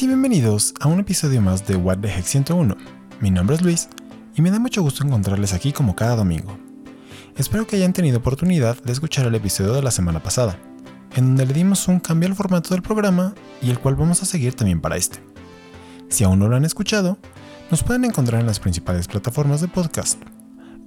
Y bienvenidos a un episodio más de What the Heck 101. Mi nombre es Luis y me da mucho gusto encontrarles aquí como cada domingo. Espero que hayan tenido oportunidad de escuchar el episodio de la semana pasada, en donde le dimos un cambio al formato del programa y el cual vamos a seguir también para este. Si aún no lo han escuchado, nos pueden encontrar en las principales plataformas de podcast.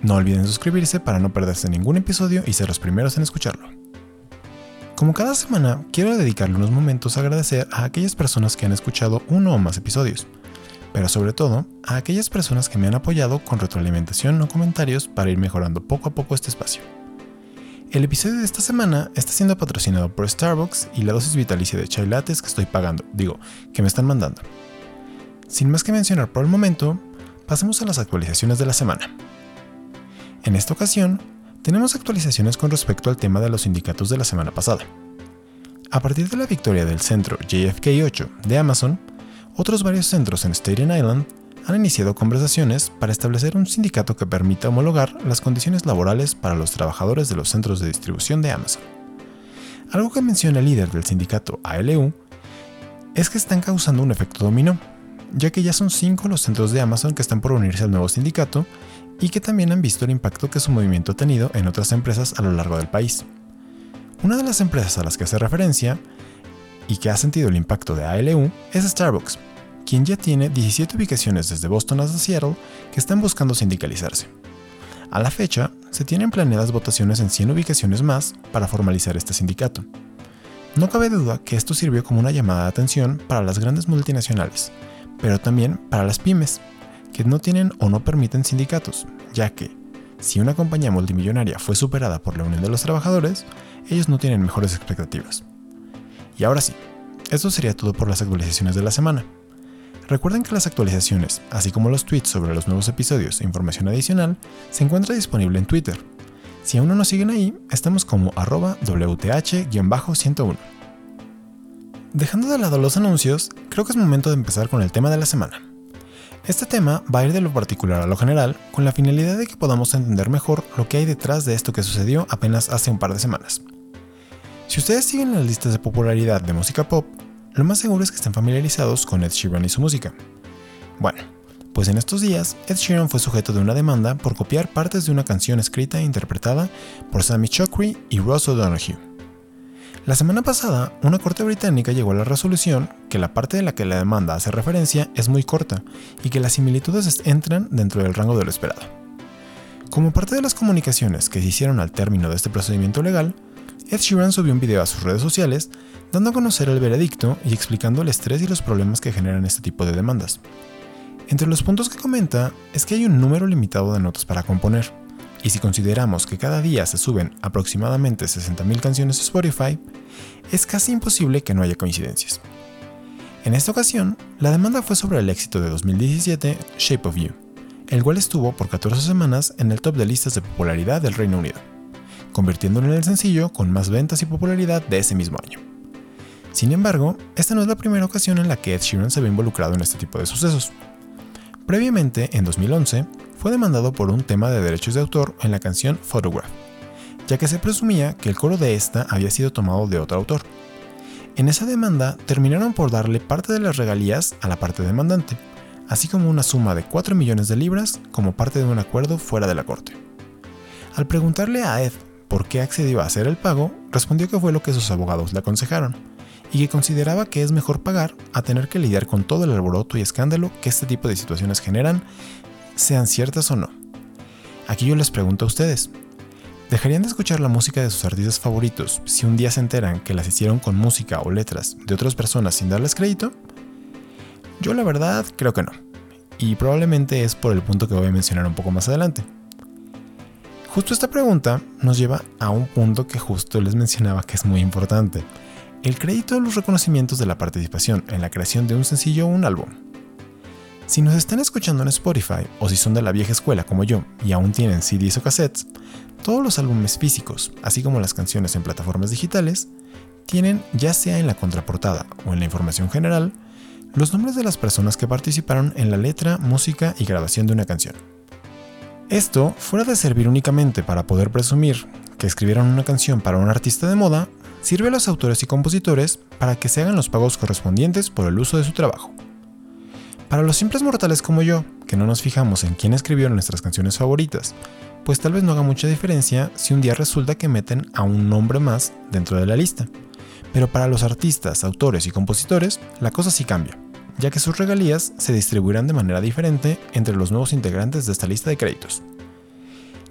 No olviden suscribirse para no perderse ningún episodio y ser los primeros en escucharlo. Como cada semana, quiero dedicarle unos momentos a agradecer a aquellas personas que han escuchado uno o más episodios, pero sobre todo a aquellas personas que me han apoyado con retroalimentación o comentarios para ir mejorando poco a poco este espacio. El episodio de esta semana está siendo patrocinado por Starbucks y la dosis vitalicia de chai lattes que estoy pagando, digo, que me están mandando. Sin más que mencionar por el momento, pasemos a las actualizaciones de la semana. En esta ocasión, tenemos actualizaciones con respecto al tema de los sindicatos de la semana pasada. A partir de la victoria del centro JFK8 de Amazon, otros varios centros en Staten Island han iniciado conversaciones para establecer un sindicato que permita homologar las condiciones laborales para los trabajadores de los centros de distribución de Amazon. Algo que menciona el líder del sindicato ALU es que están causando un efecto dominó, ya que ya son cinco los centros de Amazon que están por unirse al nuevo sindicato y que también han visto el impacto que su movimiento ha tenido en otras empresas a lo largo del país. Una de las empresas a las que hace referencia y que ha sentido el impacto de ALU es Starbucks, quien ya tiene 17 ubicaciones desde Boston hasta Seattle que están buscando sindicalizarse. A la fecha, se tienen planeadas votaciones en 100 ubicaciones más para formalizar este sindicato. No cabe duda que esto sirvió como una llamada de atención para las grandes multinacionales, pero también para las pymes, que no tienen o no permiten sindicatos, ya que, si una compañía multimillonaria fue superada por la Unión de los Trabajadores, ellos no tienen mejores expectativas. Y ahora sí, esto sería todo por las actualizaciones de la semana. Recuerden que las actualizaciones, así como los tweets sobre los nuevos episodios e información adicional, se encuentra disponible en Twitter. Si aún no nos siguen ahí, estamos como arroba WTH-101. Dejando de lado los anuncios, creo que es momento de empezar con el tema de la semana. Este tema va a ir de lo particular a lo general, con la finalidad de que podamos entender mejor lo que hay detrás de esto que sucedió apenas hace un par de semanas. Si ustedes siguen las listas de popularidad de música pop, lo más seguro es que estén familiarizados con Ed Sheeran y su música. Bueno, pues en estos días, Ed Sheeran fue sujeto de una demanda por copiar partes de una canción escrita e interpretada por Sammy Chokri y Ross O'Donoghue. La semana pasada, una corte británica llegó a la resolución que la parte de la que la demanda hace referencia es muy corta y que las similitudes entran dentro del rango de lo esperado. Como parte de las comunicaciones que se hicieron al término de este procedimiento legal, Ed Sheeran subió un video a sus redes sociales dando a conocer el veredicto y explicando el estrés y los problemas que generan este tipo de demandas. Entre los puntos que comenta es que hay un número limitado de notas para componer, y si consideramos que cada día se suben aproximadamente 60.000 canciones a Spotify, es casi imposible que no haya coincidencias. En esta ocasión, la demanda fue sobre el éxito de 2017 Shape of You, el cual estuvo por 14 semanas en el top de listas de popularidad del Reino Unido, convirtiéndolo en el sencillo con más ventas y popularidad de ese mismo año. Sin embargo, esta no es la primera ocasión en la que Ed Sheeran se ve involucrado en este tipo de sucesos. Previamente, en 2011, fue demandado por un tema de derechos de autor en la canción Photograph, ya que se presumía que el coro de esta había sido tomado de otro autor. En esa demanda terminaron por darle parte de las regalías a la parte demandante, así como una suma de 4 millones de libras como parte de un acuerdo fuera de la corte. Al preguntarle a Ed por qué accedió a hacer el pago, respondió que fue lo que sus abogados le aconsejaron, y que consideraba que es mejor pagar a tener que lidiar con todo el alboroto y escándalo que este tipo de situaciones generan sean ciertas o no. Aquí yo les pregunto a ustedes, ¿dejarían de escuchar la música de sus artistas favoritos si un día se enteran que las hicieron con música o letras de otras personas sin darles crédito? Yo la verdad creo que no, y probablemente es por el punto que voy a mencionar un poco más adelante. Justo esta pregunta nos lleva a un punto que justo les mencionaba que es muy importante, el crédito o los reconocimientos de la participación en la creación de un sencillo o un álbum. Si nos están escuchando en Spotify o si son de la vieja escuela como yo y aún tienen CDs o cassettes, todos los álbumes físicos, así como las canciones en plataformas digitales, tienen, ya sea en la contraportada o en la información general, los nombres de las personas que participaron en la letra, música y grabación de una canción. Esto, fuera de servir únicamente para poder presumir que escribieron una canción para un artista de moda, sirve a los autores y compositores para que se hagan los pagos correspondientes por el uso de su trabajo. Para los simples mortales como yo, que no nos fijamos en quién escribió nuestras canciones favoritas, pues tal vez no haga mucha diferencia si un día resulta que meten a un nombre más dentro de la lista. Pero para los artistas, autores y compositores, la cosa sí cambia, ya que sus regalías se distribuirán de manera diferente entre los nuevos integrantes de esta lista de créditos.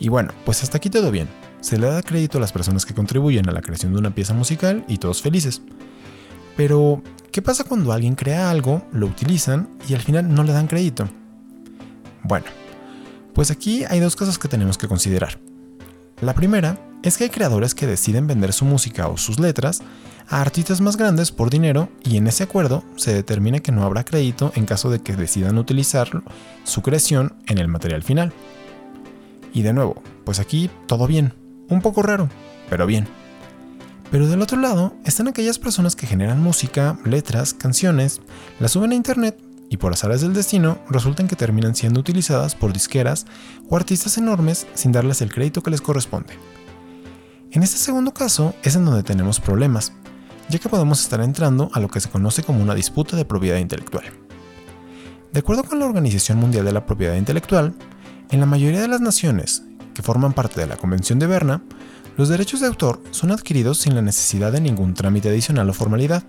Y bueno, pues hasta aquí todo bien. Se le da crédito a las personas que contribuyen a la creación de una pieza musical y todos felices. Pero, ¿qué pasa cuando alguien crea algo, lo utilizan y al final no le dan crédito? Bueno, pues aquí hay dos cosas que tenemos que considerar. La primera es que hay creadores que deciden vender su música o sus letras a artistas más grandes por dinero y en ese acuerdo se determina que no habrá crédito en caso de que decidan utilizar su creación en el material final. Y de nuevo, pues aquí todo bien, un poco raro, pero bien. Pero del otro lado están aquellas personas que generan música, letras, canciones, las suben a internet y por azares del destino resultan que terminan siendo utilizadas por disqueras o artistas enormes sin darles el crédito que les corresponde. En este segundo caso es en donde tenemos problemas, ya que podemos estar entrando a lo que se conoce como una disputa de propiedad intelectual. De acuerdo con la Organización Mundial de la Propiedad Intelectual, en la mayoría de las naciones que forman parte de la Convención de Berna, los derechos de autor son adquiridos sin la necesidad de ningún trámite adicional o formalidad,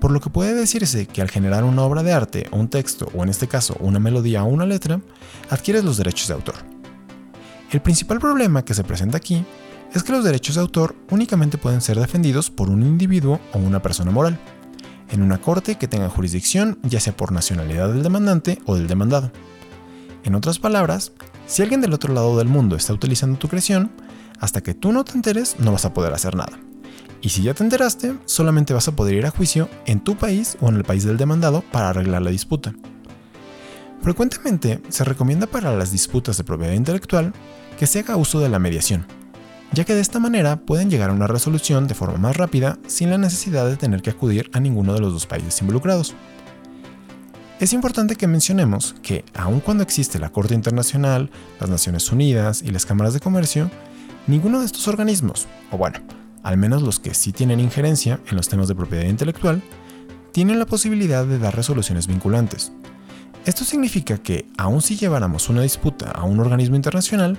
por lo que puede decirse que al generar una obra de arte o un texto, o en este caso una melodía o una letra, adquieres los derechos de autor. El principal problema que se presenta aquí es que los derechos de autor únicamente pueden ser defendidos por un individuo o una persona moral, en una corte que tenga jurisdicción ya sea por nacionalidad del demandante o del demandado. En otras palabras, si alguien del otro lado del mundo está utilizando tu creación, hasta que tú no te enteres no vas a poder hacer nada. Y si ya te enteraste, solamente vas a poder ir a juicio en tu país o en el país del demandado para arreglar la disputa. Frecuentemente se recomienda para las disputas de propiedad intelectual que se haga uso de la mediación, ya que de esta manera pueden llegar a una resolución de forma más rápida sin la necesidad de tener que acudir a ninguno de los dos países involucrados. Es importante que mencionemos que, aun cuando existe la Corte Internacional, las Naciones Unidas y las cámaras de comercio, ninguno de estos organismos, o bueno, al menos los que sí tienen injerencia en los temas de propiedad intelectual, tienen la posibilidad de dar resoluciones vinculantes. Esto significa que, aun si lleváramos una disputa a un organismo internacional,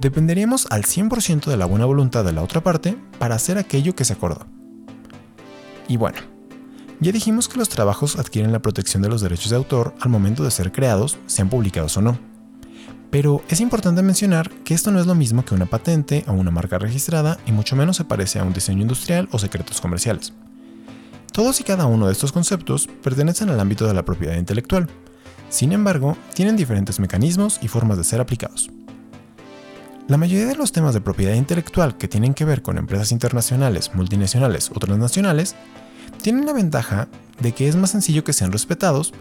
dependeríamos al 100% de la buena voluntad de la otra parte para hacer aquello que se acordó. Y bueno, ya dijimos que los trabajos adquieren la protección de los derechos de autor al momento de ser creados, sean publicados o no. Pero es importante mencionar que esto no es lo mismo que una patente o una marca registrada y mucho menos se parece a un diseño industrial o secretos comerciales. Todos y cada uno de estos conceptos pertenecen al ámbito de la propiedad intelectual. Sin embargo, tienen diferentes mecanismos y formas de ser aplicados. La mayoría de los temas de propiedad intelectual que tienen que ver con empresas internacionales, multinacionales o transnacionales tienen la ventaja de que es más sencillo que sean respetados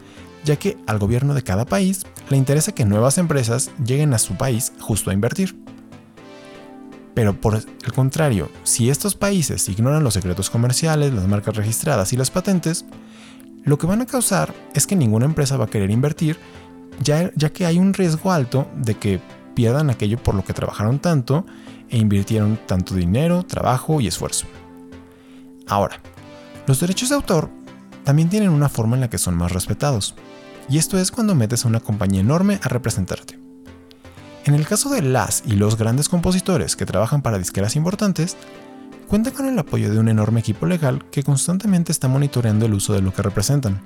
ya que al gobierno de cada país le interesa que nuevas empresas lleguen a su país justo a invertir. Pero por el contrario, si estos países ignoran los secretos comerciales, las marcas registradas y las patentes, lo que van a causar es que ninguna empresa va a querer invertir, ya, que hay un riesgo alto de que pierdan aquello por lo que trabajaron tanto e invirtieron tanto dinero, trabajo y esfuerzo. Ahora, los derechos de autor también tienen una forma en la que son más respetados y esto es cuando metes a una compañía enorme a representarte. En el caso de las y los grandes compositores que trabajan para disqueras importantes, cuentan con el apoyo de un enorme equipo legal que constantemente está monitoreando el uso de lo que representan.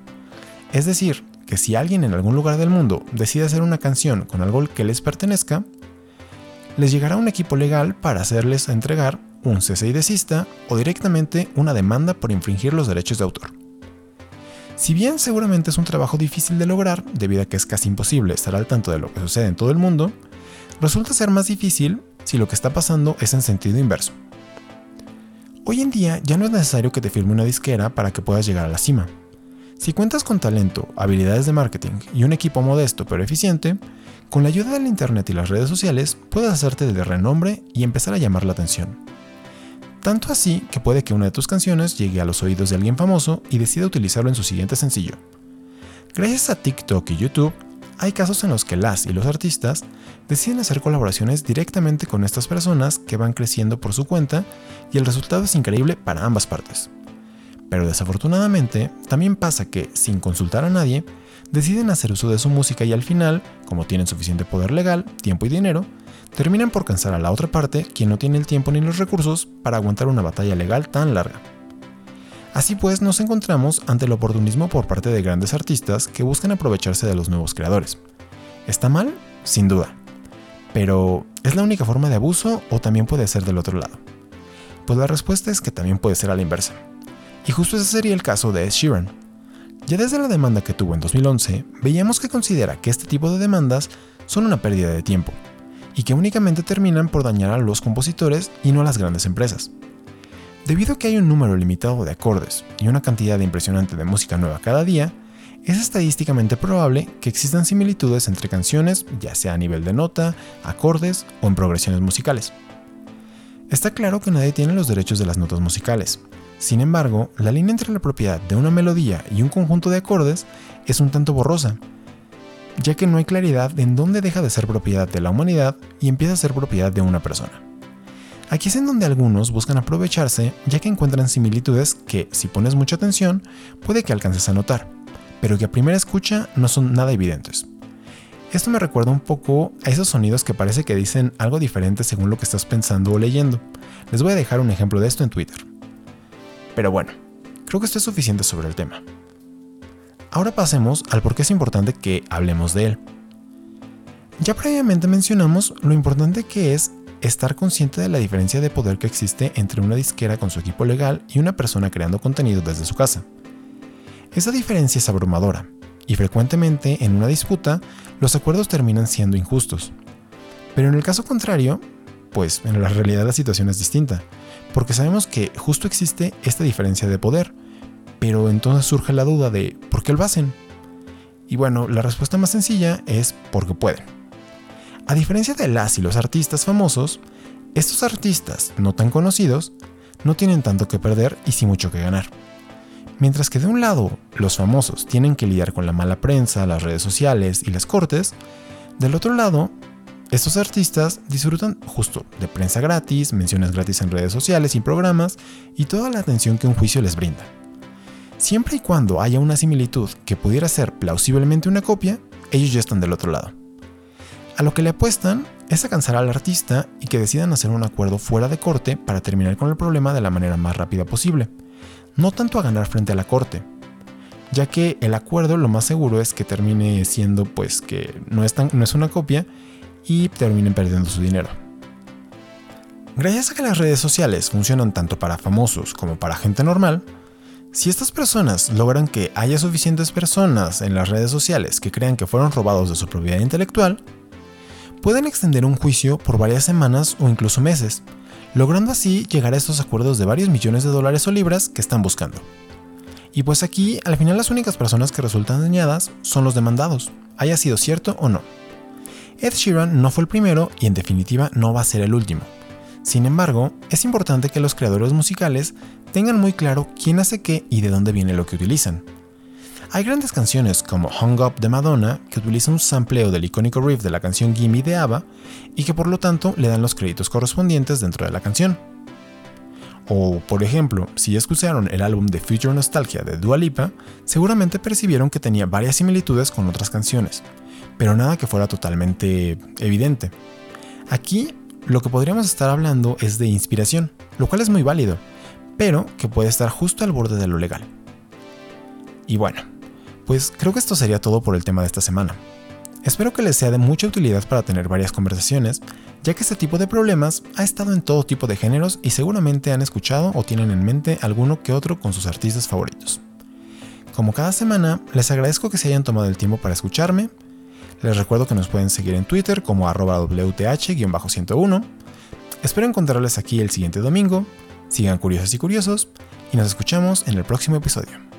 Es decir, que si alguien en algún lugar del mundo decide hacer una canción con algo que les pertenezca, les llegará un equipo legal para hacerles entregar un cese y desista o directamente una demanda por infringir los derechos de autor. Si bien seguramente es un trabajo difícil de lograr, debido a que es casi imposible estar al tanto de lo que sucede en todo el mundo, resulta ser más difícil si lo que está pasando es en sentido inverso. Hoy en día ya no es necesario que te firme una disquera para que puedas llegar a la cima. Si cuentas con talento, habilidades de marketing y un equipo modesto pero eficiente, con la ayuda del Internet y las redes sociales puedes hacerte de renombre y empezar a llamar la atención. Tanto así que puede que una de tus canciones llegue a los oídos de alguien famoso y decida utilizarlo en su siguiente sencillo. Gracias a TikTok y YouTube, hay casos en los que las y los artistas deciden hacer colaboraciones directamente con estas personas que van creciendo por su cuenta y el resultado es increíble para ambas partes. Pero desafortunadamente, también pasa que, sin consultar a nadie, deciden hacer uso de su música y al final, como tienen suficiente poder legal, tiempo y dinero, terminan por cansar a la otra parte, quien no tiene el tiempo ni los recursos para aguantar una batalla legal tan larga. Así pues, nos encontramos ante el oportunismo por parte de grandes artistas que buscan aprovecharse de los nuevos creadores. ¿Está mal? Sin duda. Pero, ¿es la única forma de abuso o también puede ser del otro lado? Pues la respuesta es que también puede ser a la inversa. Y justo ese sería el caso de Ed Sheeran. Ya desde la demanda que tuvo en 2011, veíamos que considera que este tipo de demandas son una pérdida de tiempo, y que únicamente terminan por dañar a los compositores y no a las grandes empresas. Debido a que hay un número limitado de acordes y una cantidad impresionante de música nueva cada día, es estadísticamente probable que existan similitudes entre canciones, ya sea a nivel de nota, acordes o en progresiones musicales. Está claro que nadie tiene los derechos de las notas musicales. Sin embargo, la línea entre la propiedad de una melodía y un conjunto de acordes es un tanto borrosa, ya que no hay claridad en dónde deja de ser propiedad de la humanidad y empieza a ser propiedad de una persona. Aquí es en donde algunos buscan aprovecharse ya que encuentran similitudes que, si pones mucha atención, puede que alcances a notar, pero que a primera escucha no son nada evidentes. Esto me recuerda un poco a esos sonidos que parece que dicen algo diferente según lo que estás pensando o leyendo. Les voy a dejar un ejemplo de esto en Twitter. Pero bueno, creo que esto es suficiente sobre el tema. Ahora pasemos al por qué es importante que hablemos de él. Ya previamente mencionamos lo importante que es estar consciente de la diferencia de poder que existe entre una disquera con su equipo legal y una persona creando contenido desde su casa. Esa diferencia es abrumadora, y frecuentemente en una disputa los acuerdos terminan siendo injustos. Pero en el caso contrario, pues en la realidad la situación es distinta, porque sabemos que justo existe esta diferencia de poder, pero entonces surge la duda de ¿por qué lo hacen? Y bueno, la respuesta más sencilla es porque pueden. A diferencia de las y los artistas famosos, estos artistas no tan conocidos no tienen tanto que perder y sí mucho que ganar. Mientras que de un lado los famosos tienen que lidiar con la mala prensa, las redes sociales y las cortes, del otro lado, estos artistas disfrutan justo de prensa gratis, menciones gratis en redes sociales y programas y toda la atención que un juicio les brinda. Siempre y cuando haya una similitud que pudiera ser plausiblemente una copia, ellos ya están del otro lado. A lo que le apuestan es a cansar al artista y que decidan hacer un acuerdo fuera de corte para terminar con el problema de la manera más rápida posible, no tanto a ganar frente a la corte, ya que el acuerdo lo más seguro es que termine siendo pues que no es, no es una copia y terminen perdiendo su dinero. Gracias a que las redes sociales funcionan tanto para famosos como para gente normal, si estas personas logran que haya suficientes personas en las redes sociales que crean que fueron robados de su propiedad intelectual, pueden extender un juicio por varias semanas o incluso meses, logrando así llegar a estos acuerdos de varios millones de dólares o libras que están buscando. Y pues aquí, al final las únicas personas que resultan dañadas son los demandados, haya sido cierto o no. Ed Sheeran no fue el primero y en definitiva no va a ser el último. Sin embargo, es importante que los creadores musicales tengan muy claro quién hace qué y de dónde viene lo que utilizan, hay grandes canciones como Hung Up de Madonna que utiliza un sampleo del icónico riff de la canción Gimme de ABBA y que por lo tanto le dan los créditos correspondientes dentro de la canción. O, por ejemplo, si escucharon el álbum de Future Nostalgia de Dua Lipa, seguramente percibieron que tenía varias similitudes con otras canciones, pero nada que fuera totalmente evidente. Aquí lo que podríamos estar hablando es de inspiración, lo cual es muy válido, pero que puede estar justo al borde de lo legal. Y bueno, pues creo que esto sería todo por el tema de esta semana. Espero que les sea de mucha utilidad para tener varias conversaciones, ya que este tipo de problemas ha estado en todo tipo de géneros y seguramente han escuchado o tienen en mente alguno que otro con sus artistas favoritos. Como cada semana, les agradezco que se hayan tomado el tiempo para escucharme. Les recuerdo que nos pueden seguir en Twitter como arroba WTH-101. Espero encontrarles aquí el siguiente domingo. Sigan curiosos y curiosos y nos escuchamos en el próximo episodio.